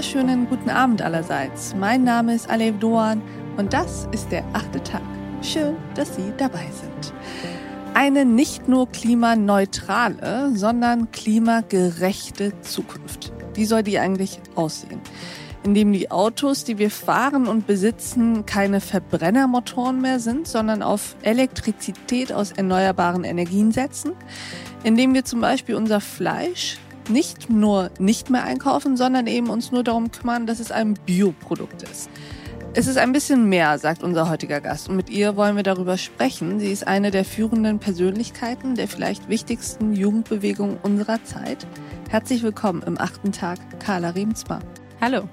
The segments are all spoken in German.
wunderschönen guten Abend allerseits. Mein Name ist Alev Doan und das ist der achte Tag. Schön, dass Sie dabei sind. Eine nicht nur klimaneutrale, sondern klimagerechte Zukunft. Wie soll die eigentlich aussehen? Indem die Autos, die wir fahren und besitzen, keine Verbrennermotoren mehr sind, sondern auf Elektrizität aus erneuerbaren Energien setzen. Indem wir zum Beispiel unser Fleisch nicht nur nicht mehr einkaufen, sondern eben uns nur darum kümmern, dass es ein Bioprodukt ist. Es ist ein bisschen mehr, sagt unser heutiger Gast. Und mit ihr wollen wir darüber sprechen. Sie ist eine der führenden Persönlichkeiten der vielleicht wichtigsten Jugendbewegung unserer Zeit. Herzlich willkommen im achten Tag, Carla Riemsma. Hallo.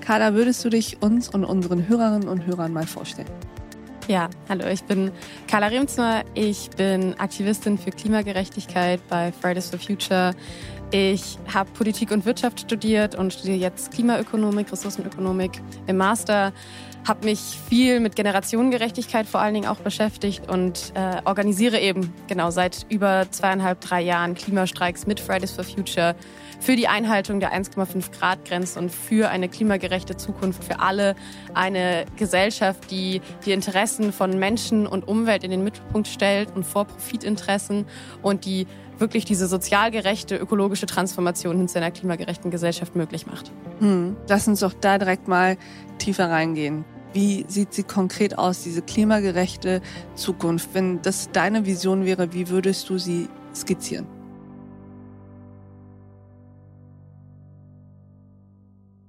Carla, würdest du dich uns und unseren Hörerinnen und Hörern mal vorstellen? Ja, hallo, ich bin Carla Remzner. Ich bin Aktivistin für Klimagerechtigkeit bei Fridays for Future. Ich habe Politik und Wirtschaft studiert und studiere jetzt Klimaökonomik, Ressourcenökonomik im Master. Habe mich viel mit Generationengerechtigkeit vor allen Dingen auch beschäftigt und äh, organisiere eben genau seit über zweieinhalb, drei Jahren Klimastreiks mit Fridays for Future für die Einhaltung der 1,5 Grad Grenze und für eine klimagerechte Zukunft für alle. Eine Gesellschaft, die die Interessen von Menschen und Umwelt in den Mittelpunkt stellt und vor Profitinteressen und die wirklich diese sozial gerechte ökologische Transformation hin zu einer klimagerechten Gesellschaft möglich macht. Hm, lass uns doch da direkt mal tiefer reingehen. Wie sieht sie konkret aus, diese klimagerechte Zukunft? Wenn das deine Vision wäre, wie würdest du sie skizzieren?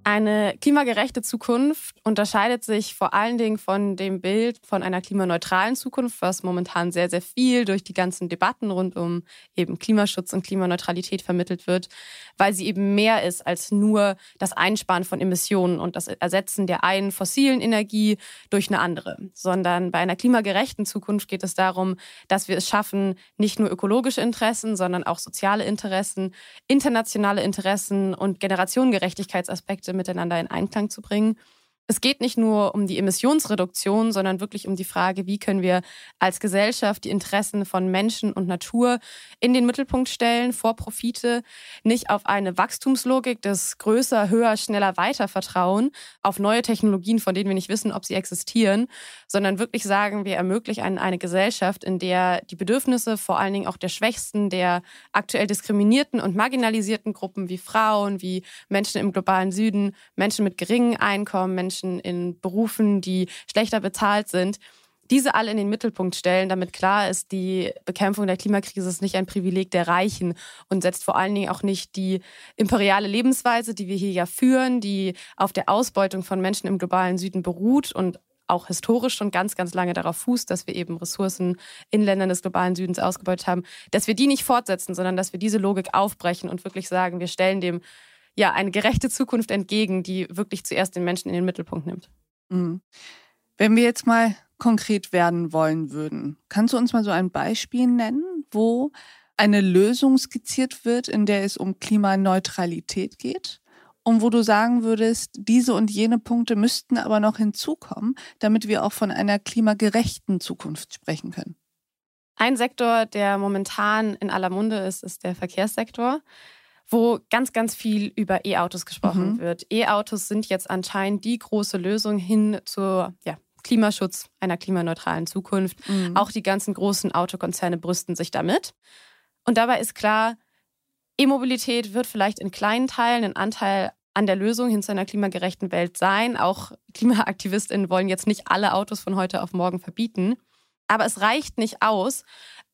Eine klimagerechte Zukunft unterscheidet sich vor allen Dingen von dem Bild von einer klimaneutralen Zukunft, was momentan sehr, sehr viel durch die ganzen Debatten rund um eben Klimaschutz und Klimaneutralität vermittelt wird, weil sie eben mehr ist als nur das Einsparen von Emissionen und das Ersetzen der einen fossilen Energie durch eine andere, sondern bei einer klimagerechten Zukunft geht es darum, dass wir es schaffen, nicht nur ökologische Interessen, sondern auch soziale Interessen, internationale Interessen und Generationengerechtigkeitsaspekte miteinander in Einklang zu bringen es geht nicht nur um die Emissionsreduktion, sondern wirklich um die Frage, wie können wir als Gesellschaft die Interessen von Menschen und Natur in den Mittelpunkt stellen, vor Profite, nicht auf eine Wachstumslogik des größer, höher, schneller, weiter vertrauen, auf neue Technologien, von denen wir nicht wissen, ob sie existieren, sondern wirklich sagen, wir ermöglichen eine Gesellschaft, in der die Bedürfnisse vor allen Dingen auch der Schwächsten, der aktuell diskriminierten und marginalisierten Gruppen wie Frauen, wie Menschen im globalen Süden, Menschen mit geringen Einkommen, Menschen Menschen in Berufen, die schlechter bezahlt sind, diese alle in den Mittelpunkt stellen, damit klar ist, die Bekämpfung der Klimakrise ist nicht ein Privileg der Reichen und setzt vor allen Dingen auch nicht die imperiale Lebensweise, die wir hier ja führen, die auf der Ausbeutung von Menschen im globalen Süden beruht und auch historisch schon ganz, ganz lange darauf fußt, dass wir eben Ressourcen in Ländern des globalen Südens ausgebeutet haben, dass wir die nicht fortsetzen, sondern dass wir diese Logik aufbrechen und wirklich sagen, wir stellen dem ja, eine gerechte Zukunft entgegen, die wirklich zuerst den Menschen in den Mittelpunkt nimmt. Mhm. Wenn wir jetzt mal konkret werden wollen würden, kannst du uns mal so ein Beispiel nennen, wo eine Lösung skizziert wird, in der es um Klimaneutralität geht? Und wo du sagen würdest, diese und jene Punkte müssten aber noch hinzukommen, damit wir auch von einer klimagerechten Zukunft sprechen können. Ein Sektor, der momentan in aller Munde ist, ist der Verkehrssektor wo ganz, ganz viel über E-Autos gesprochen mhm. wird. E-Autos sind jetzt anscheinend die große Lösung hin zur ja, Klimaschutz einer klimaneutralen Zukunft. Mhm. Auch die ganzen großen Autokonzerne brüsten sich damit. Und dabei ist klar, E-Mobilität wird vielleicht in kleinen Teilen ein Anteil an der Lösung hin zu einer klimagerechten Welt sein. Auch KlimaaktivistInnen wollen jetzt nicht alle Autos von heute auf morgen verbieten. Aber es reicht nicht aus,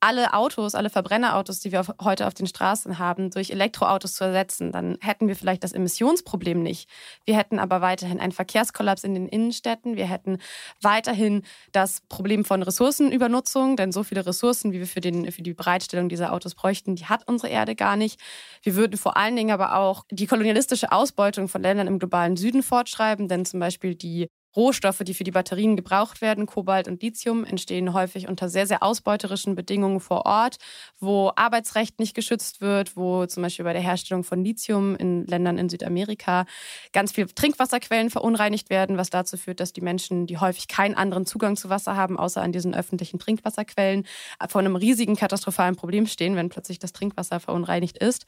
alle Autos, alle Verbrennerautos, die wir heute auf den Straßen haben, durch Elektroautos zu ersetzen, dann hätten wir vielleicht das Emissionsproblem nicht. Wir hätten aber weiterhin einen Verkehrskollaps in den Innenstädten. Wir hätten weiterhin das Problem von Ressourcenübernutzung, denn so viele Ressourcen, wie wir für, den, für die Bereitstellung dieser Autos bräuchten, die hat unsere Erde gar nicht. Wir würden vor allen Dingen aber auch die kolonialistische Ausbeutung von Ländern im globalen Süden fortschreiben, denn zum Beispiel die Rohstoffe, die für die Batterien gebraucht werden, Kobalt und Lithium, entstehen häufig unter sehr, sehr ausbeuterischen Bedingungen vor Ort, wo Arbeitsrecht nicht geschützt wird, wo zum Beispiel bei der Herstellung von Lithium in Ländern in Südamerika ganz viele Trinkwasserquellen verunreinigt werden, was dazu führt, dass die Menschen, die häufig keinen anderen Zugang zu Wasser haben, außer an diesen öffentlichen Trinkwasserquellen, vor einem riesigen katastrophalen Problem stehen, wenn plötzlich das Trinkwasser verunreinigt ist.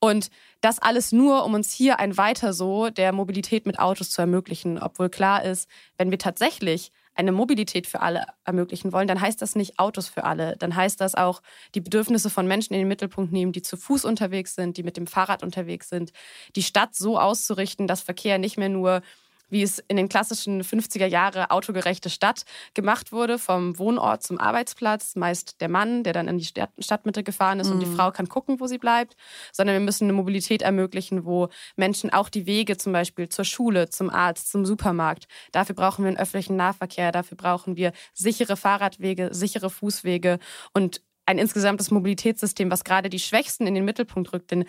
Und das alles nur, um uns hier ein Weiter so der Mobilität mit Autos zu ermöglichen, obwohl klar ist, wenn wir tatsächlich eine Mobilität für alle ermöglichen wollen, dann heißt das nicht Autos für alle. Dann heißt das auch die Bedürfnisse von Menschen in den Mittelpunkt nehmen, die zu Fuß unterwegs sind, die mit dem Fahrrad unterwegs sind, die Stadt so auszurichten, dass Verkehr nicht mehr nur wie es in den klassischen 50er Jahre autogerechte Stadt gemacht wurde, vom Wohnort zum Arbeitsplatz, meist der Mann, der dann in die Stadt, Stadtmitte gefahren ist mhm. und die mhm. Frau kann gucken, wo sie bleibt, sondern wir müssen eine Mobilität ermöglichen, wo Menschen auch die Wege zum Beispiel zur Schule, zum Arzt, zum Supermarkt, dafür brauchen wir einen öffentlichen Nahverkehr, dafür brauchen wir sichere Fahrradwege, sichere Fußwege und ein insgesamtes Mobilitätssystem, was gerade die Schwächsten in den Mittelpunkt rückt. Denn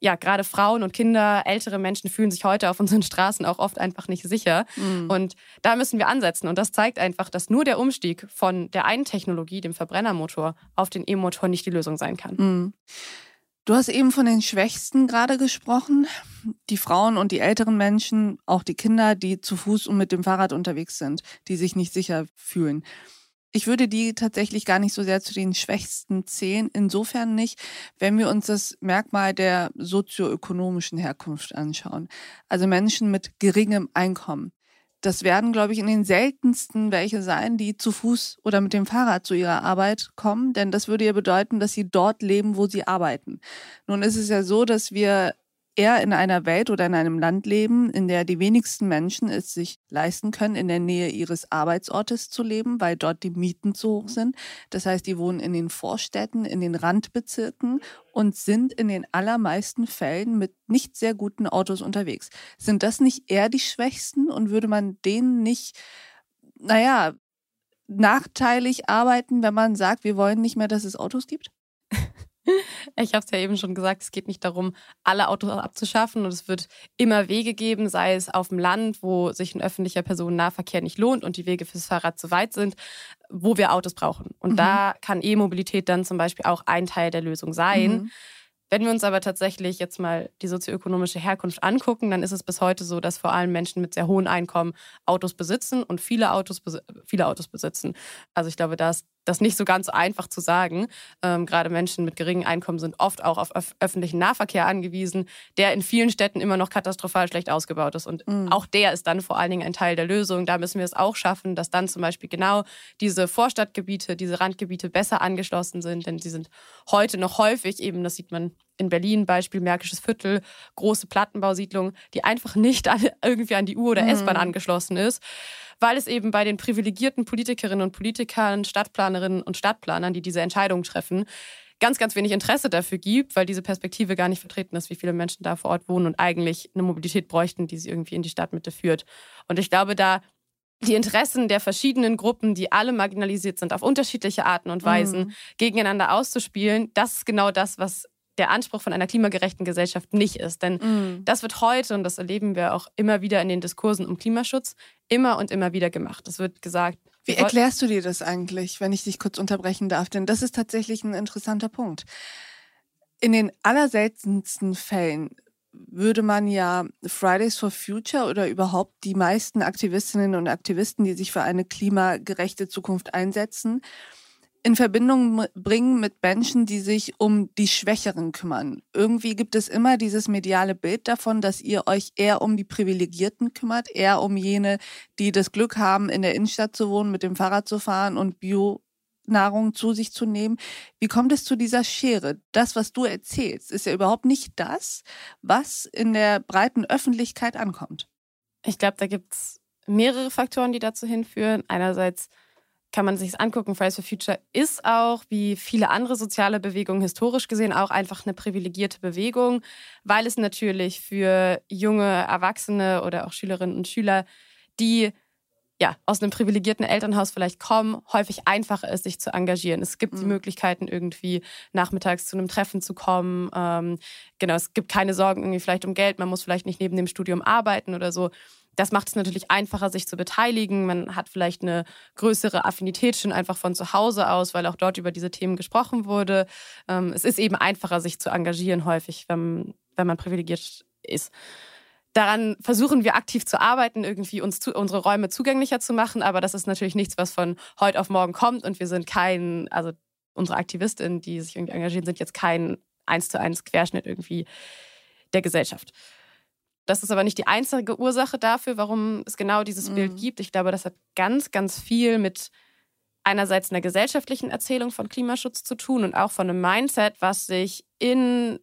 ja, gerade Frauen und Kinder, ältere Menschen fühlen sich heute auf unseren Straßen auch oft einfach nicht sicher. Mhm. Und da müssen wir ansetzen. Und das zeigt einfach, dass nur der Umstieg von der einen Technologie, dem Verbrennermotor, auf den E-Motor nicht die Lösung sein kann. Mhm. Du hast eben von den Schwächsten gerade gesprochen. Die Frauen und die älteren Menschen, auch die Kinder, die zu Fuß und mit dem Fahrrad unterwegs sind, die sich nicht sicher fühlen. Ich würde die tatsächlich gar nicht so sehr zu den Schwächsten zählen. Insofern nicht, wenn wir uns das Merkmal der sozioökonomischen Herkunft anschauen. Also Menschen mit geringem Einkommen. Das werden, glaube ich, in den seltensten welche sein, die zu Fuß oder mit dem Fahrrad zu ihrer Arbeit kommen, denn das würde ja bedeuten, dass sie dort leben, wo sie arbeiten. Nun ist es ja so, dass wir eher in einer Welt oder in einem Land leben, in der die wenigsten Menschen es sich leisten können, in der Nähe ihres Arbeitsortes zu leben, weil dort die Mieten zu hoch sind. Das heißt, die wohnen in den Vorstädten, in den Randbezirken und sind in den allermeisten Fällen mit nicht sehr guten Autos unterwegs. Sind das nicht eher die Schwächsten und würde man denen nicht, naja, nachteilig arbeiten, wenn man sagt, wir wollen nicht mehr, dass es Autos gibt? Ich habe es ja eben schon gesagt, es geht nicht darum, alle Autos abzuschaffen und es wird immer Wege geben, sei es auf dem Land, wo sich ein öffentlicher Personennahverkehr nicht lohnt und die Wege fürs Fahrrad zu weit sind, wo wir Autos brauchen. Und mhm. da kann E-Mobilität dann zum Beispiel auch ein Teil der Lösung sein. Mhm. Wenn wir uns aber tatsächlich jetzt mal die sozioökonomische Herkunft angucken, dann ist es bis heute so, dass vor allem Menschen mit sehr hohen Einkommen Autos besitzen und viele Autos, viele Autos besitzen. Also ich glaube, da ist das nicht so ganz so einfach zu sagen. Ähm, gerade Menschen mit geringem Einkommen sind oft auch auf öf öffentlichen Nahverkehr angewiesen, der in vielen Städten immer noch katastrophal schlecht ausgebaut ist. Und mhm. auch der ist dann vor allen Dingen ein Teil der Lösung. Da müssen wir es auch schaffen, dass dann zum Beispiel genau diese Vorstadtgebiete, diese Randgebiete besser angeschlossen sind, denn sie sind heute noch häufig eben, das sieht man in Berlin, Beispiel Märkisches Viertel, große Plattenbausiedlung, die einfach nicht irgendwie an die U- oder mhm. S-Bahn angeschlossen ist weil es eben bei den privilegierten Politikerinnen und Politikern, Stadtplanerinnen und Stadtplanern, die diese Entscheidungen treffen, ganz, ganz wenig Interesse dafür gibt, weil diese Perspektive gar nicht vertreten ist, wie viele Menschen da vor Ort wohnen und eigentlich eine Mobilität bräuchten, die sie irgendwie in die Stadtmitte führt. Und ich glaube, da die Interessen der verschiedenen Gruppen, die alle marginalisiert sind, auf unterschiedliche Arten und Weisen mhm. gegeneinander auszuspielen, das ist genau das, was der Anspruch von einer klimagerechten Gesellschaft nicht ist. Denn mm. das wird heute, und das erleben wir auch immer wieder in den Diskursen um Klimaschutz, immer und immer wieder gemacht. Es wird gesagt. Wie erklärst du dir das eigentlich, wenn ich dich kurz unterbrechen darf? Denn das ist tatsächlich ein interessanter Punkt. In den allerseltensten Fällen würde man ja Fridays for Future oder überhaupt die meisten Aktivistinnen und Aktivisten, die sich für eine klimagerechte Zukunft einsetzen, in Verbindung bringen mit Menschen, die sich um die Schwächeren kümmern. Irgendwie gibt es immer dieses mediale Bild davon, dass ihr euch eher um die Privilegierten kümmert, eher um jene, die das Glück haben, in der Innenstadt zu wohnen, mit dem Fahrrad zu fahren und Bio Nahrung zu sich zu nehmen. Wie kommt es zu dieser Schere? Das, was du erzählst, ist ja überhaupt nicht das, was in der breiten Öffentlichkeit ankommt. Ich glaube, da gibt es mehrere Faktoren, die dazu hinführen. Einerseits kann man sich angucken. Fridays for Future ist auch, wie viele andere soziale Bewegungen historisch gesehen, auch einfach eine privilegierte Bewegung, weil es natürlich für junge Erwachsene oder auch Schülerinnen und Schüler, die ja, aus einem privilegierten Elternhaus vielleicht kommen, häufig einfacher ist, sich zu engagieren. Es gibt mhm. die Möglichkeiten, irgendwie nachmittags zu einem Treffen zu kommen. Ähm, genau, es gibt keine Sorgen irgendwie vielleicht um Geld. Man muss vielleicht nicht neben dem Studium arbeiten oder so Das macht es natürlich einfacher, sich zu beteiligen. Man hat vielleicht eine größere Affinität schon einfach von zu Hause aus, weil auch dort über diese Themen gesprochen wurde. Ähm, es ist eben einfacher, sich zu engagieren häufig, wenn, wenn man privilegiert ist. Daran versuchen wir aktiv zu arbeiten, irgendwie uns zu, unsere Räume zugänglicher zu machen. Aber das ist natürlich nichts, was von heute auf morgen kommt. Und wir sind kein, also unsere Aktivistinnen, die sich irgendwie engagieren, sind jetzt kein eins zu eins Querschnitt irgendwie der Gesellschaft. Das ist aber nicht die einzige Ursache dafür, warum es genau dieses mhm. Bild gibt. Ich glaube, das hat ganz, ganz viel mit einerseits einer gesellschaftlichen Erzählung von Klimaschutz zu tun und auch von einem Mindset, was sich in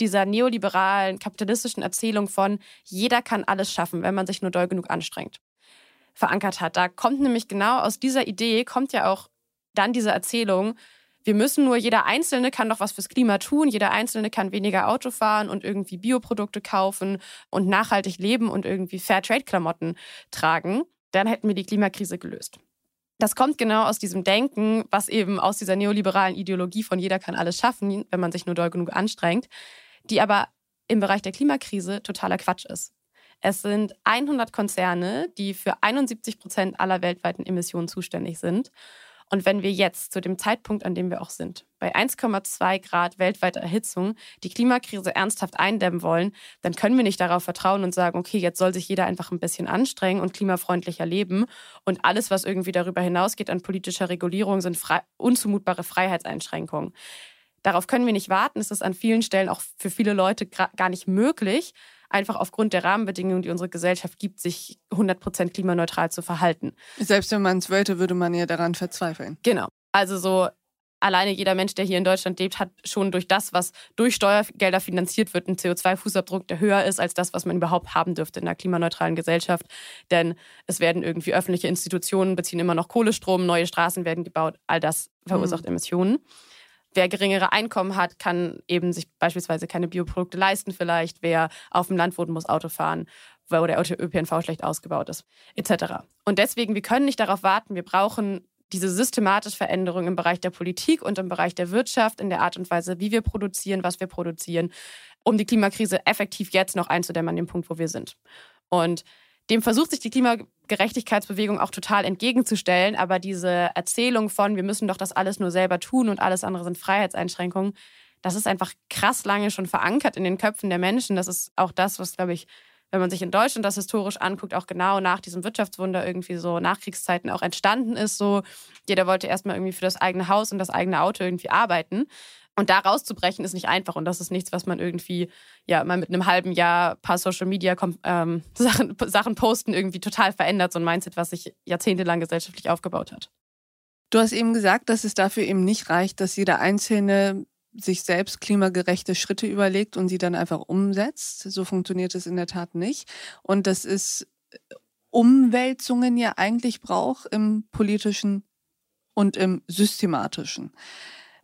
dieser neoliberalen, kapitalistischen Erzählung von jeder kann alles schaffen, wenn man sich nur doll genug anstrengt, verankert hat. Da kommt nämlich genau aus dieser Idee, kommt ja auch dann diese Erzählung, wir müssen nur, jeder Einzelne kann doch was fürs Klima tun, jeder Einzelne kann weniger Auto fahren und irgendwie Bioprodukte kaufen und nachhaltig leben und irgendwie Fairtrade-Klamotten tragen. Dann hätten wir die Klimakrise gelöst. Das kommt genau aus diesem Denken, was eben aus dieser neoliberalen Ideologie von jeder kann alles schaffen, wenn man sich nur doll genug anstrengt, die aber im Bereich der Klimakrise totaler Quatsch ist. Es sind 100 Konzerne, die für 71 Prozent aller weltweiten Emissionen zuständig sind. Und wenn wir jetzt zu dem Zeitpunkt, an dem wir auch sind, bei 1,2 Grad weltweiter Erhitzung die Klimakrise ernsthaft eindämmen wollen, dann können wir nicht darauf vertrauen und sagen, okay, jetzt soll sich jeder einfach ein bisschen anstrengen und klimafreundlicher leben. Und alles, was irgendwie darüber hinausgeht an politischer Regulierung, sind frei unzumutbare Freiheitseinschränkungen. Darauf können wir nicht warten. Es ist an vielen Stellen auch für viele Leute gar nicht möglich einfach aufgrund der Rahmenbedingungen, die unsere Gesellschaft gibt, sich 100% klimaneutral zu verhalten. Selbst wenn man es wollte, würde man ja daran verzweifeln. Genau. Also so alleine jeder Mensch, der hier in Deutschland lebt, hat schon durch das, was durch Steuergelder finanziert wird, einen CO2-Fußabdruck, der höher ist als das, was man überhaupt haben dürfte in einer klimaneutralen Gesellschaft. Denn es werden irgendwie öffentliche Institutionen beziehen immer noch Kohlestrom, neue Straßen werden gebaut, all das verursacht mhm. Emissionen. Wer geringere Einkommen hat, kann eben sich beispielsweise keine Bioprodukte leisten vielleicht. Wer auf dem Land wohnt, muss Auto fahren, wo der ÖPNV schlecht ausgebaut ist, etc. Und deswegen, wir können nicht darauf warten. Wir brauchen diese systematische Veränderung im Bereich der Politik und im Bereich der Wirtschaft, in der Art und Weise, wie wir produzieren, was wir produzieren, um die Klimakrise effektiv jetzt noch einzudämmen an dem Punkt, wo wir sind. Und dem versucht sich die Klimagerechtigkeitsbewegung auch total entgegenzustellen. Aber diese Erzählung von, wir müssen doch das alles nur selber tun und alles andere sind Freiheitseinschränkungen, das ist einfach krass lange schon verankert in den Köpfen der Menschen. Das ist auch das, was, glaube ich, wenn man sich in Deutschland das historisch anguckt, auch genau nach diesem Wirtschaftswunder irgendwie so Nachkriegszeiten auch entstanden ist. So, jeder wollte erstmal irgendwie für das eigene Haus und das eigene Auto irgendwie arbeiten. Und da rauszubrechen ist nicht einfach und das ist nichts, was man irgendwie ja mal mit einem halben Jahr paar Social Media ähm, Sachen, Sachen posten irgendwie total verändert, so ein Mindset, was sich jahrzehntelang gesellschaftlich aufgebaut hat. Du hast eben gesagt, dass es dafür eben nicht reicht, dass jeder Einzelne sich selbst klimagerechte Schritte überlegt und sie dann einfach umsetzt. So funktioniert es in der Tat nicht. Und dass es Umwälzungen ja eigentlich braucht im politischen und im systematischen.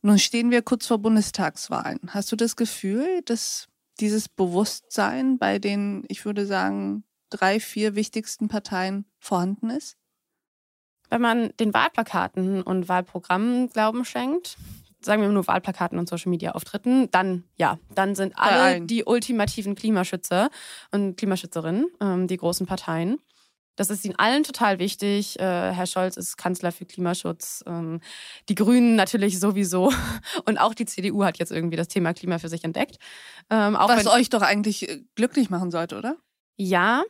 Nun stehen wir kurz vor Bundestagswahlen. Hast du das Gefühl, dass dieses Bewusstsein bei den, ich würde sagen, drei, vier wichtigsten Parteien vorhanden ist? Wenn man den Wahlplakaten und Wahlprogrammen Glauben schenkt, sagen wir nur Wahlplakaten und Social Media Auftritten, dann ja, dann sind alle die ultimativen Klimaschützer und Klimaschützerinnen, ähm, die großen Parteien. Das ist ihnen allen total wichtig. Äh, Herr Scholz ist Kanzler für Klimaschutz. Ähm, die Grünen natürlich sowieso. Und auch die CDU hat jetzt irgendwie das Thema Klima für sich entdeckt. Ähm, Was euch doch eigentlich äh, glücklich machen sollte, oder? Ja,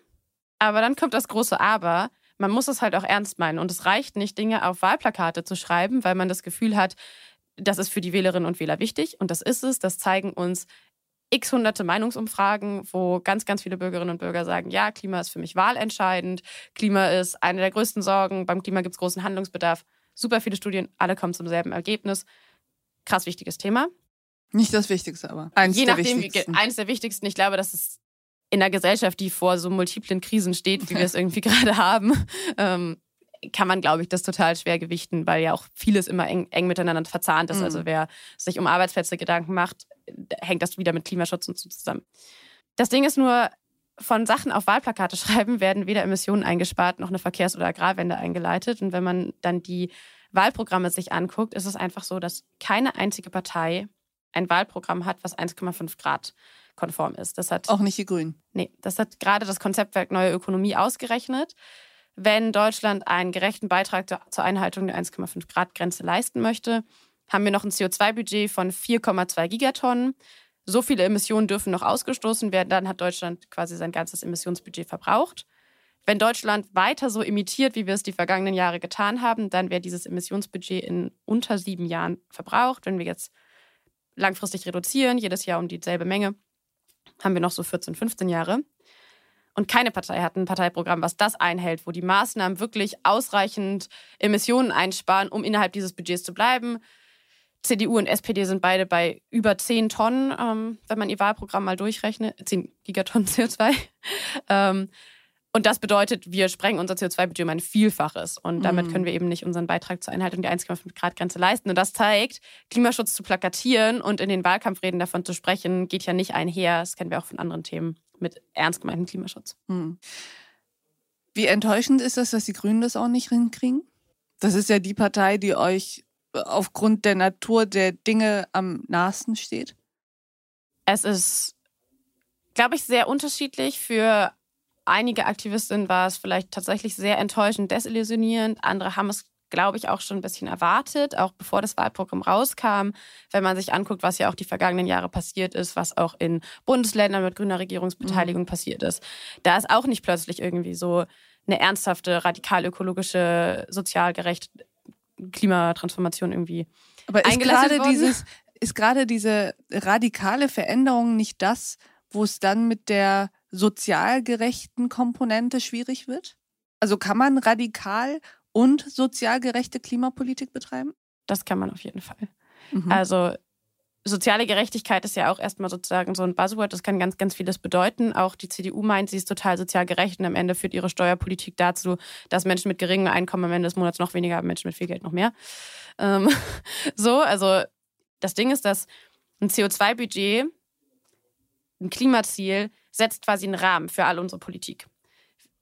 aber dann kommt das große Aber. Man muss es halt auch ernst meinen. Und es reicht nicht, Dinge auf Wahlplakate zu schreiben, weil man das Gefühl hat, das ist für die Wählerinnen und Wähler wichtig. Und das ist es. Das zeigen uns x hunderte Meinungsumfragen, wo ganz, ganz viele Bürgerinnen und Bürger sagen, ja, Klima ist für mich wahlentscheidend, Klima ist eine der größten Sorgen, beim Klima gibt es großen Handlungsbedarf. Super viele Studien, alle kommen zum selben Ergebnis. Krass wichtiges Thema. Nicht das Wichtigste, aber eins Je nachdem, der wichtigsten. eines der wichtigsten. Ich glaube, dass es in einer Gesellschaft, die vor so multiplen Krisen steht, wie wir es irgendwie gerade haben, ähm, kann man, glaube ich, das total schwer gewichten, weil ja auch vieles immer eng, eng miteinander verzahnt ist. Also mhm. Also wer sich um Arbeitsplätze Gedanken macht, hängt das wieder mit Klimaschutz und so zusammen. Das Ding ist nur, von Sachen auf Wahlplakate schreiben werden weder Emissionen eingespart noch eine Verkehrs- oder Agrarwende eingeleitet. Und wenn man dann die Wahlprogramme sich anguckt, ist es einfach so, dass keine einzige Partei ein Wahlprogramm hat, was 1,5 Grad konform ist. Das hat auch nicht die Grünen. Nee, das hat gerade das Konzeptwerk Neue Ökonomie ausgerechnet. Wenn Deutschland einen gerechten Beitrag zur Einhaltung der 1,5 Grad Grenze leisten möchte, haben wir noch ein CO2-Budget von 4,2 Gigatonnen. So viele Emissionen dürfen noch ausgestoßen werden, dann hat Deutschland quasi sein ganzes Emissionsbudget verbraucht. Wenn Deutschland weiter so imitiert, wie wir es die vergangenen Jahre getan haben, dann wäre dieses Emissionsbudget in unter sieben Jahren verbraucht. Wenn wir jetzt langfristig reduzieren, jedes Jahr um dieselbe Menge, haben wir noch so 14, 15 Jahre. Und keine Partei hat ein Parteiprogramm, was das einhält, wo die Maßnahmen wirklich ausreichend Emissionen einsparen, um innerhalb dieses Budgets zu bleiben. CDU und SPD sind beide bei über 10 Tonnen, ähm, wenn man ihr Wahlprogramm mal durchrechnet, 10 Gigatonnen CO2. ähm, und das bedeutet, wir sprengen unser CO2-Budget um ein Vielfaches. Und damit können wir eben nicht unseren Beitrag zur Einhaltung der 1,5 Grad Grenze leisten. Und das zeigt, Klimaschutz zu plakatieren und in den Wahlkampfreden davon zu sprechen, geht ja nicht einher. Das kennen wir auch von anderen Themen mit ernst gemeintem Klimaschutz. Mhm. Wie enttäuschend ist das, dass die Grünen das auch nicht hinkriegen? Das ist ja die Partei, die euch aufgrund der Natur der Dinge am nahesten steht. Es ist, glaube ich, sehr unterschiedlich für einige Aktivistinnen war es vielleicht tatsächlich sehr enttäuschend, desillusionierend. Andere haben es, glaube ich, auch schon ein bisschen erwartet, auch bevor das Wahlprogramm rauskam. Wenn man sich anguckt, was ja auch die vergangenen Jahre passiert ist, was auch in Bundesländern mit grüner Regierungsbeteiligung mhm. passiert ist. Da ist auch nicht plötzlich irgendwie so eine ernsthafte, radikal ökologische, sozial gerechte Klimatransformation irgendwie Aber ist gerade dieses ist gerade diese radikale Veränderung nicht das, wo es dann mit der sozial gerechten Komponente schwierig wird? Also kann man radikal und sozial gerechte Klimapolitik betreiben? Das kann man auf jeden Fall. Mhm. Also soziale Gerechtigkeit ist ja auch erstmal sozusagen so ein Buzzword, das kann ganz, ganz vieles bedeuten. Auch die CDU meint, sie ist total sozial gerecht und am Ende führt ihre Steuerpolitik dazu, dass Menschen mit geringem Einkommen am Ende des Monats noch weniger haben, Menschen mit viel Geld noch mehr. Ähm, so, also das Ding ist, dass ein CO2-Budget, ein Klimaziel setzt quasi einen Rahmen für all unsere Politik.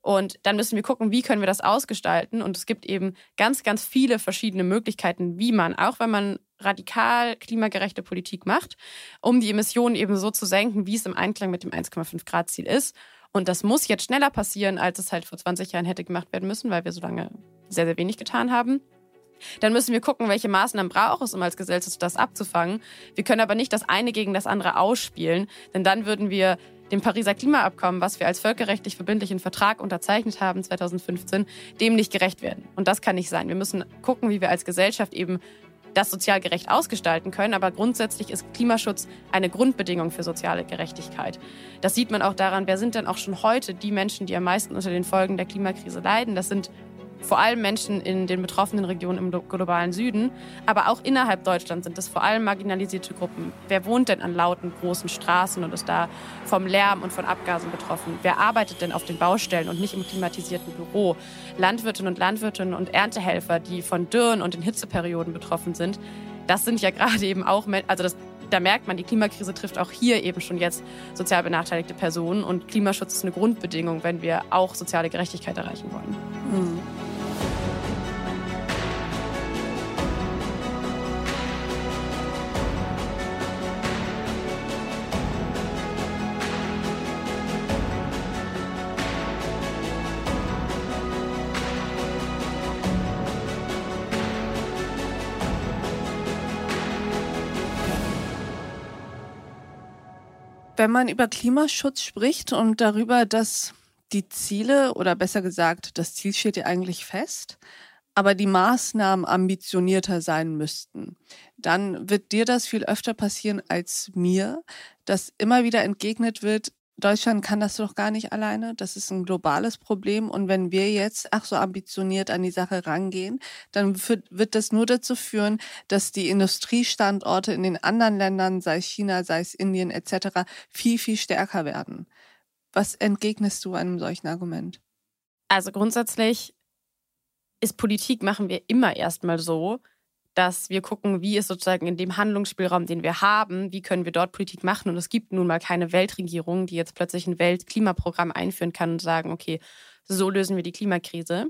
Und dann müssen wir gucken, wie können wir das ausgestalten. Und es gibt eben ganz, ganz viele verschiedene Möglichkeiten, wie man, auch wenn man radikal klimagerechte Politik macht, um die Emissionen eben so zu senken, wie es im Einklang mit dem 1,5 Grad Ziel ist. Und das muss jetzt schneller passieren, als es halt vor 20 Jahren hätte gemacht werden müssen, weil wir so lange sehr, sehr wenig getan haben. Dann müssen wir gucken, welche Maßnahmen braucht es, um als Gesellschaft das abzufangen. Wir können aber nicht das eine gegen das andere ausspielen, denn dann würden wir dem Pariser Klimaabkommen, was wir als völkerrechtlich verbindlichen Vertrag unterzeichnet haben 2015, dem nicht gerecht werden. Und das kann nicht sein. Wir müssen gucken, wie wir als Gesellschaft eben das sozial gerecht ausgestalten können. Aber grundsätzlich ist Klimaschutz eine Grundbedingung für soziale Gerechtigkeit. Das sieht man auch daran, wer sind denn auch schon heute die Menschen, die am meisten unter den Folgen der Klimakrise leiden. Das sind vor allem Menschen in den betroffenen Regionen im globalen Süden, aber auch innerhalb Deutschlands sind es vor allem marginalisierte Gruppen. Wer wohnt denn an lauten großen Straßen und ist da vom Lärm und von Abgasen betroffen? Wer arbeitet denn auf den Baustellen und nicht im klimatisierten Büro? Landwirtinnen und Landwirtinnen und Erntehelfer, die von Dürren und den Hitzeperioden betroffen sind, das sind ja gerade eben auch, also das, da merkt man, die Klimakrise trifft auch hier eben schon jetzt sozial benachteiligte Personen und Klimaschutz ist eine Grundbedingung, wenn wir auch soziale Gerechtigkeit erreichen wollen. Mhm. Wenn man über Klimaschutz spricht und darüber, dass die Ziele oder besser gesagt, das Ziel steht ja eigentlich fest, aber die Maßnahmen ambitionierter sein müssten, dann wird dir das viel öfter passieren als mir, dass immer wieder entgegnet wird, Deutschland kann das doch gar nicht alleine. Das ist ein globales Problem. Und wenn wir jetzt, ach so ambitioniert an die Sache rangehen, dann wird das nur dazu führen, dass die Industriestandorte in den anderen Ländern, sei es China, sei es Indien etc., viel, viel stärker werden. Was entgegnest du einem solchen Argument? Also grundsätzlich ist Politik, machen wir immer erstmal so, dass wir gucken, wie ist sozusagen in dem Handlungsspielraum, den wir haben, wie können wir dort Politik machen. Und es gibt nun mal keine Weltregierung, die jetzt plötzlich ein Weltklimaprogramm einführen kann und sagen, okay, so lösen wir die Klimakrise.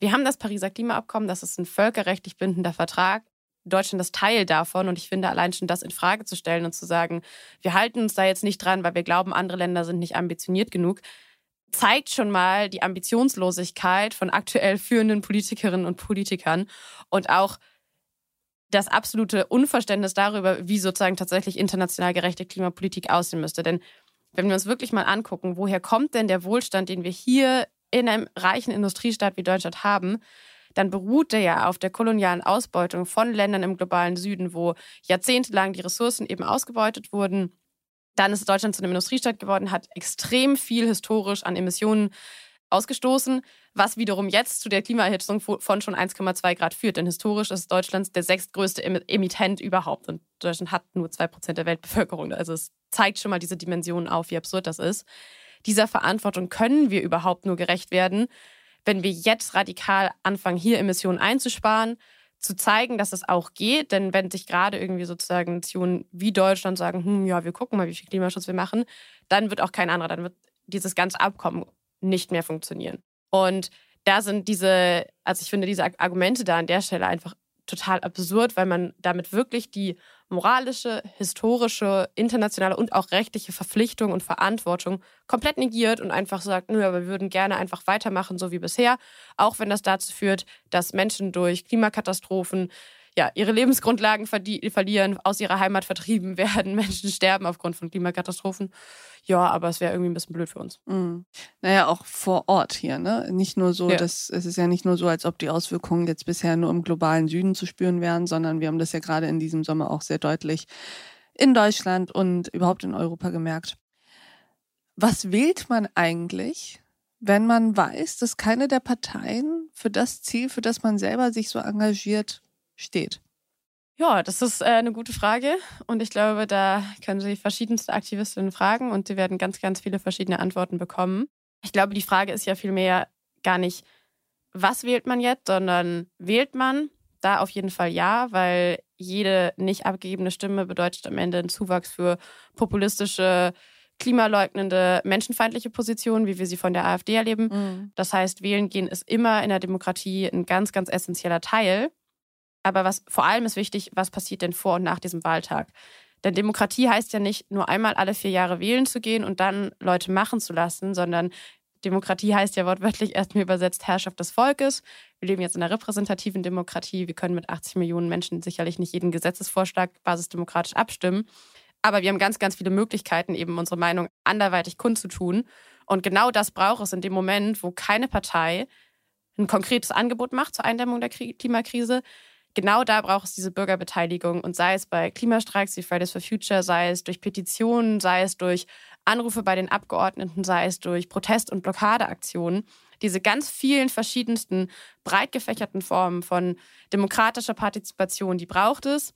Wir haben das Pariser Klimaabkommen, das ist ein völkerrechtlich bindender Vertrag. Deutschland ist Teil davon. Und ich finde, allein schon das in Frage zu stellen und zu sagen, wir halten uns da jetzt nicht dran, weil wir glauben, andere Länder sind nicht ambitioniert genug, zeigt schon mal die Ambitionslosigkeit von aktuell führenden Politikerinnen und Politikern und auch das absolute Unverständnis darüber, wie sozusagen tatsächlich international gerechte Klimapolitik aussehen müsste. Denn wenn wir uns wirklich mal angucken, woher kommt denn der Wohlstand, den wir hier in einem reichen Industriestaat wie Deutschland haben, dann beruht der ja auf der kolonialen Ausbeutung von Ländern im globalen Süden, wo jahrzehntelang die Ressourcen eben ausgebeutet wurden. Dann ist Deutschland zu einem Industriestaat geworden, hat extrem viel historisch an Emissionen ausgestoßen, was wiederum jetzt zu der Klimaerhitzung von schon 1,2 Grad führt. Denn historisch ist Deutschland der sechstgrößte Emittent überhaupt und Deutschland hat nur 2% der Weltbevölkerung. Also es zeigt schon mal diese Dimensionen auf, wie absurd das ist. Dieser Verantwortung können wir überhaupt nur gerecht werden, wenn wir jetzt radikal anfangen, hier Emissionen einzusparen, zu zeigen, dass es auch geht. Denn wenn sich gerade irgendwie sozusagen Nationen wie Deutschland sagen, hm, ja, wir gucken mal, wie viel Klimaschutz wir machen, dann wird auch kein anderer, dann wird dieses ganze Abkommen nicht mehr funktionieren. Und da sind diese, also ich finde diese Argumente da an der Stelle einfach total absurd, weil man damit wirklich die moralische, historische, internationale und auch rechtliche Verpflichtung und Verantwortung komplett negiert und einfach sagt, nö, aber wir würden gerne einfach weitermachen, so wie bisher, auch wenn das dazu führt, dass Menschen durch Klimakatastrophen ja, ihre Lebensgrundlagen verlieren, aus ihrer Heimat vertrieben werden, Menschen sterben aufgrund von Klimakatastrophen. Ja, aber es wäre irgendwie ein bisschen blöd für uns. Mhm. Naja, auch vor Ort hier, ne? Nicht nur so, ja. dass es ist ja nicht nur so, als ob die Auswirkungen jetzt bisher nur im globalen Süden zu spüren wären, sondern wir haben das ja gerade in diesem Sommer auch sehr deutlich in Deutschland und überhaupt in Europa gemerkt. Was wählt man eigentlich, wenn man weiß, dass keine der Parteien für das Ziel, für das man selber sich so engagiert, steht? Ja, das ist äh, eine gute Frage und ich glaube, da können Sie verschiedenste Aktivistinnen fragen und Sie werden ganz, ganz viele verschiedene Antworten bekommen. Ich glaube, die Frage ist ja vielmehr gar nicht, was wählt man jetzt, sondern wählt man? Da auf jeden Fall ja, weil jede nicht abgegebene Stimme bedeutet am Ende einen Zuwachs für populistische, klimaleugnende, menschenfeindliche Positionen, wie wir sie von der AfD erleben. Mhm. Das heißt, wählen gehen ist immer in der Demokratie ein ganz, ganz essentieller Teil. Aber was vor allem ist wichtig, was passiert denn vor und nach diesem Wahltag? Denn Demokratie heißt ja nicht nur einmal alle vier Jahre wählen zu gehen und dann Leute machen zu lassen, sondern Demokratie heißt ja wortwörtlich erstmal übersetzt Herrschaft des Volkes. Wir leben jetzt in einer repräsentativen Demokratie. Wir können mit 80 Millionen Menschen sicherlich nicht jeden Gesetzesvorschlag basisdemokratisch abstimmen. Aber wir haben ganz, ganz viele Möglichkeiten, eben unsere Meinung anderweitig kundzutun. Und genau das braucht es in dem Moment, wo keine Partei ein konkretes Angebot macht zur Eindämmung der Klimakrise, genau da braucht es diese Bürgerbeteiligung und sei es bei Klimastreiks wie Fridays for Future, sei es durch Petitionen, sei es durch Anrufe bei den Abgeordneten, sei es durch Protest- und Blockadeaktionen. Diese ganz vielen verschiedensten, breit gefächerten Formen von demokratischer Partizipation, die braucht es.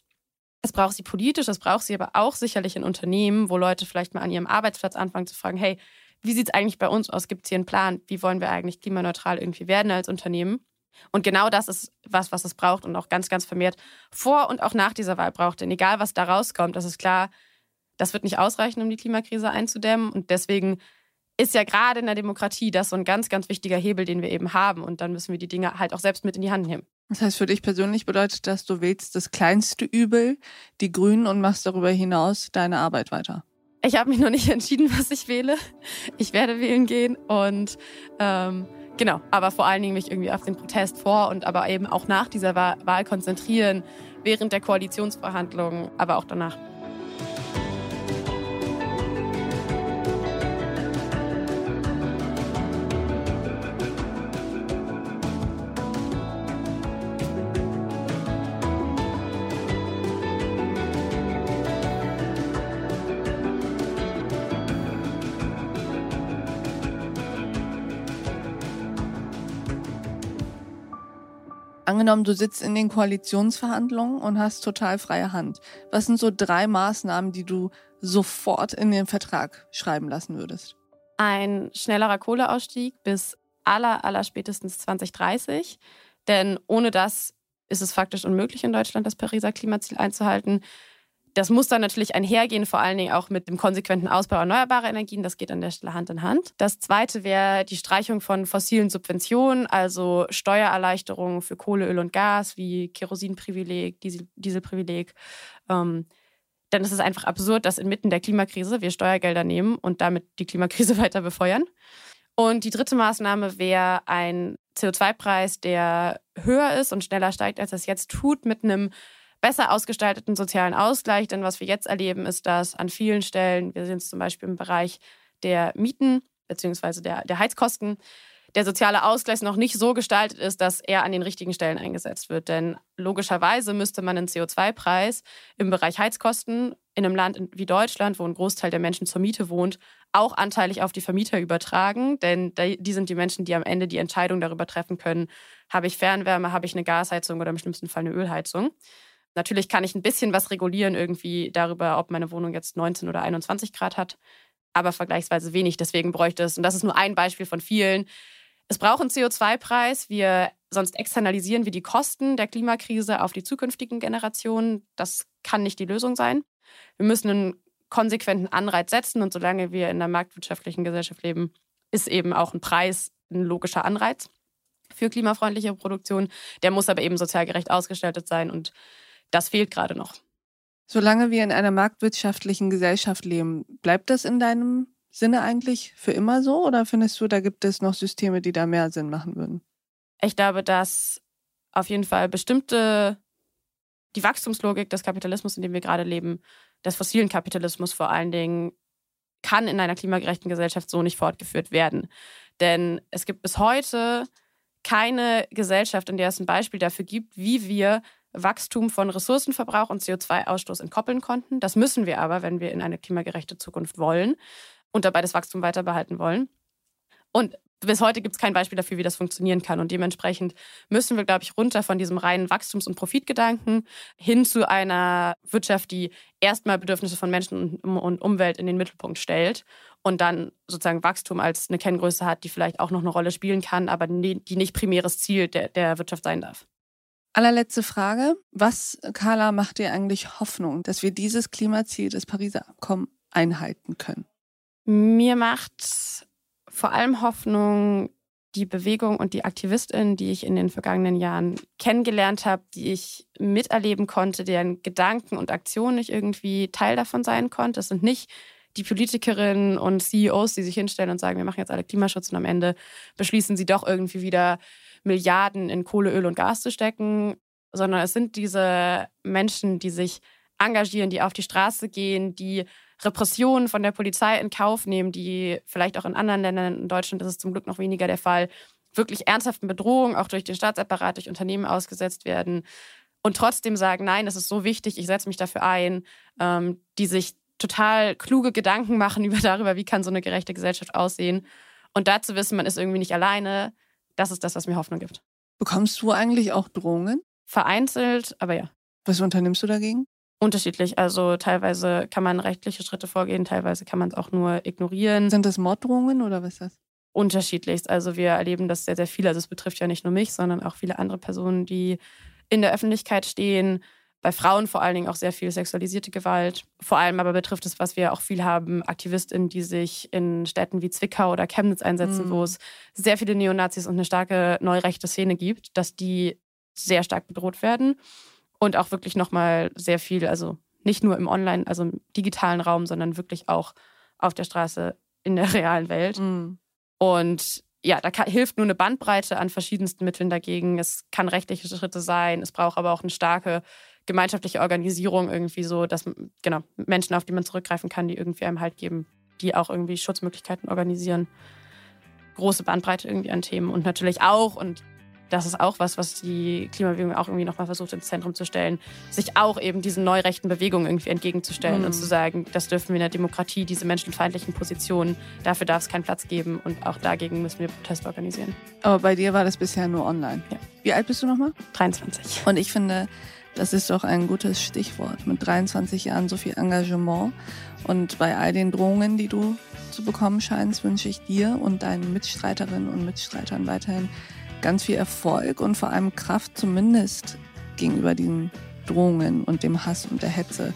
Es braucht sie politisch, es braucht sie aber auch sicherlich in Unternehmen, wo Leute vielleicht mal an ihrem Arbeitsplatz anfangen zu fragen, hey, wie sieht es eigentlich bei uns aus? Gibt es hier einen Plan? Wie wollen wir eigentlich klimaneutral irgendwie werden als Unternehmen? Und genau das ist was, was es braucht und auch ganz, ganz vermehrt vor und auch nach dieser Wahl braucht. Denn egal, was da rauskommt, das ist klar, das wird nicht ausreichen, um die Klimakrise einzudämmen. Und deswegen ist ja gerade in der Demokratie das so ein ganz, ganz wichtiger Hebel, den wir eben haben. Und dann müssen wir die Dinge halt auch selbst mit in die Hand nehmen. Das heißt, für dich persönlich bedeutet das, du wählst das kleinste Übel, die Grünen, und machst darüber hinaus deine Arbeit weiter. Ich habe mich noch nicht entschieden, was ich wähle. Ich werde wählen gehen und ähm, Genau, aber vor allen Dingen mich irgendwie auf den Protest vor und aber eben auch nach dieser Wahl konzentrieren, während der Koalitionsverhandlungen, aber auch danach. Angenommen, du sitzt in den Koalitionsverhandlungen und hast total freie Hand. Was sind so drei Maßnahmen, die du sofort in den Vertrag schreiben lassen würdest? Ein schnellerer Kohleausstieg bis aller, aller spätestens 2030. Denn ohne das ist es faktisch unmöglich in Deutschland, das Pariser Klimaziel einzuhalten. Das muss dann natürlich einhergehen, vor allen Dingen auch mit dem konsequenten Ausbau erneuerbarer Energien. Das geht an der Stelle Hand in Hand. Das zweite wäre die Streichung von fossilen Subventionen, also Steuererleichterungen für Kohle, Öl und Gas wie Kerosinprivileg, Diesel, Dieselprivileg. Ähm, denn es ist einfach absurd, dass inmitten der Klimakrise wir Steuergelder nehmen und damit die Klimakrise weiter befeuern. Und die dritte Maßnahme wäre ein CO2-Preis, der höher ist und schneller steigt, als es jetzt tut, mit einem besser ausgestalteten sozialen Ausgleich. Denn was wir jetzt erleben, ist, dass an vielen Stellen, wir sind zum Beispiel im Bereich der Mieten bzw. Der, der Heizkosten, der soziale Ausgleich noch nicht so gestaltet ist, dass er an den richtigen Stellen eingesetzt wird. Denn logischerweise müsste man einen CO2-Preis im Bereich Heizkosten in einem Land wie Deutschland, wo ein Großteil der Menschen zur Miete wohnt, auch anteilig auf die Vermieter übertragen. Denn die sind die Menschen, die am Ende die Entscheidung darüber treffen können, habe ich Fernwärme, habe ich eine Gasheizung oder im schlimmsten Fall eine Ölheizung. Natürlich kann ich ein bisschen was regulieren irgendwie darüber, ob meine Wohnung jetzt 19 oder 21 Grad hat, aber vergleichsweise wenig. Deswegen bräuchte es, und das ist nur ein Beispiel von vielen, es braucht einen CO2-Preis. Wir sonst externalisieren wir die Kosten der Klimakrise auf die zukünftigen Generationen. Das kann nicht die Lösung sein. Wir müssen einen konsequenten Anreiz setzen und solange wir in einer marktwirtschaftlichen Gesellschaft leben, ist eben auch ein Preis ein logischer Anreiz für klimafreundliche Produktion. Der muss aber eben sozial gerecht ausgestaltet sein und das fehlt gerade noch. Solange wir in einer marktwirtschaftlichen Gesellschaft leben, bleibt das in deinem Sinne eigentlich für immer so oder findest du, da gibt es noch Systeme, die da mehr Sinn machen würden? Ich glaube, dass auf jeden Fall bestimmte, die Wachstumslogik des Kapitalismus, in dem wir gerade leben, des fossilen Kapitalismus vor allen Dingen, kann in einer klimagerechten Gesellschaft so nicht fortgeführt werden. Denn es gibt bis heute keine Gesellschaft, in der es ein Beispiel dafür gibt, wie wir Wachstum von Ressourcenverbrauch und CO2-Ausstoß entkoppeln konnten. Das müssen wir aber, wenn wir in eine klimagerechte Zukunft wollen und dabei das Wachstum weiter behalten wollen. Und bis heute gibt es kein Beispiel dafür, wie das funktionieren kann. Und dementsprechend müssen wir, glaube ich, runter von diesem reinen Wachstums- und Profitgedanken hin zu einer Wirtschaft, die erstmal Bedürfnisse von Menschen und Umwelt in den Mittelpunkt stellt und dann sozusagen Wachstum als eine Kenngröße hat, die vielleicht auch noch eine Rolle spielen kann, aber die nicht primäres Ziel der, der Wirtschaft sein darf. Allerletzte Frage. Was, Carla, macht dir eigentlich Hoffnung, dass wir dieses Klimaziel des Pariser Abkommens einhalten können? Mir macht vor allem Hoffnung die Bewegung und die AktivistInnen, die ich in den vergangenen Jahren kennengelernt habe, die ich miterleben konnte, deren Gedanken und Aktionen ich irgendwie Teil davon sein konnte. Es sind nicht die Politikerinnen und CEOs, die sich hinstellen und sagen, wir machen jetzt alle Klimaschutz und am Ende beschließen sie doch irgendwie wieder Milliarden in Kohle, Öl und Gas zu stecken, sondern es sind diese Menschen, die sich engagieren, die auf die Straße gehen, die Repressionen von der Polizei in Kauf nehmen, die vielleicht auch in anderen Ländern, in Deutschland ist es zum Glück noch weniger der Fall, wirklich ernsthaften Bedrohungen auch durch den Staatsapparat, durch Unternehmen ausgesetzt werden und trotzdem sagen, nein, es ist so wichtig, ich setze mich dafür ein, ähm, die sich total kluge Gedanken machen über darüber, wie kann so eine gerechte Gesellschaft aussehen. Und dazu wissen, man ist irgendwie nicht alleine, das ist das, was mir Hoffnung gibt. Bekommst du eigentlich auch Drohungen? Vereinzelt, aber ja. Was unternimmst du dagegen? Unterschiedlich. Also teilweise kann man rechtliche Schritte vorgehen, teilweise kann man es auch nur ignorieren. Sind das Morddrohungen oder was ist das? Unterschiedlichst. Also wir erleben das sehr, sehr viel. Also es betrifft ja nicht nur mich, sondern auch viele andere Personen, die in der Öffentlichkeit stehen bei Frauen vor allen Dingen auch sehr viel sexualisierte Gewalt. Vor allem aber betrifft es, was wir auch viel haben, AktivistInnen, die sich in Städten wie Zwickau oder Chemnitz einsetzen, mhm. wo es sehr viele Neonazis und eine starke neurechte Szene gibt, dass die sehr stark bedroht werden und auch wirklich nochmal sehr viel, also nicht nur im Online, also im digitalen Raum, sondern wirklich auch auf der Straße in der realen Welt. Mhm. Und ja, da kann, hilft nur eine Bandbreite an verschiedensten Mitteln dagegen. Es kann rechtliche Schritte sein, es braucht aber auch eine starke gemeinschaftliche Organisierung irgendwie so, dass genau Menschen, auf die man zurückgreifen kann, die irgendwie einem Halt geben, die auch irgendwie Schutzmöglichkeiten organisieren. Große Bandbreite irgendwie an Themen und natürlich auch und das ist auch was, was die Klimabewegung auch irgendwie nochmal versucht ins Zentrum zu stellen, sich auch eben diesen neurechten Bewegungen irgendwie entgegenzustellen mhm. und zu sagen, das dürfen wir in der Demokratie, diese menschenfeindlichen Positionen, dafür darf es keinen Platz geben und auch dagegen müssen wir Proteste organisieren. Aber bei dir war das bisher nur online. Ja. Wie alt bist du nochmal? 23. Und ich finde, das ist doch ein gutes Stichwort. Mit 23 Jahren so viel Engagement und bei all den Drohungen, die du zu bekommen scheinst, wünsche ich dir und deinen Mitstreiterinnen und Mitstreitern weiterhin ganz viel Erfolg und vor allem Kraft, zumindest gegenüber diesen Drohungen und dem Hass und der Hetze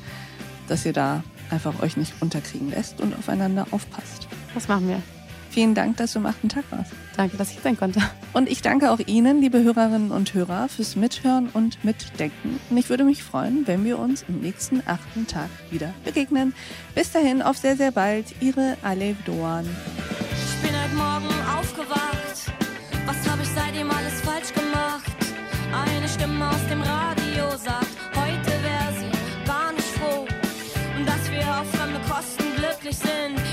dass ihr da einfach euch nicht unterkriegen lässt und aufeinander aufpasst. Das machen wir. Vielen Dank, dass du am achten Tag warst. Danke, dass ich sein konnte. Und ich danke auch Ihnen, liebe Hörerinnen und Hörer, fürs Mithören und Mitdenken. Und ich würde mich freuen, wenn wir uns im nächsten achten Tag wieder begegnen. Bis dahin, auf sehr, sehr bald. Ihre Alev Doan. Ich bin heute Morgen aufgewacht. Was habe ich seitdem alles falsch gemacht? Eine Stimme aus dem Radio sagt, heute wäre sie gar nicht froh. Und dass wir auf fremde Kosten glücklich sind.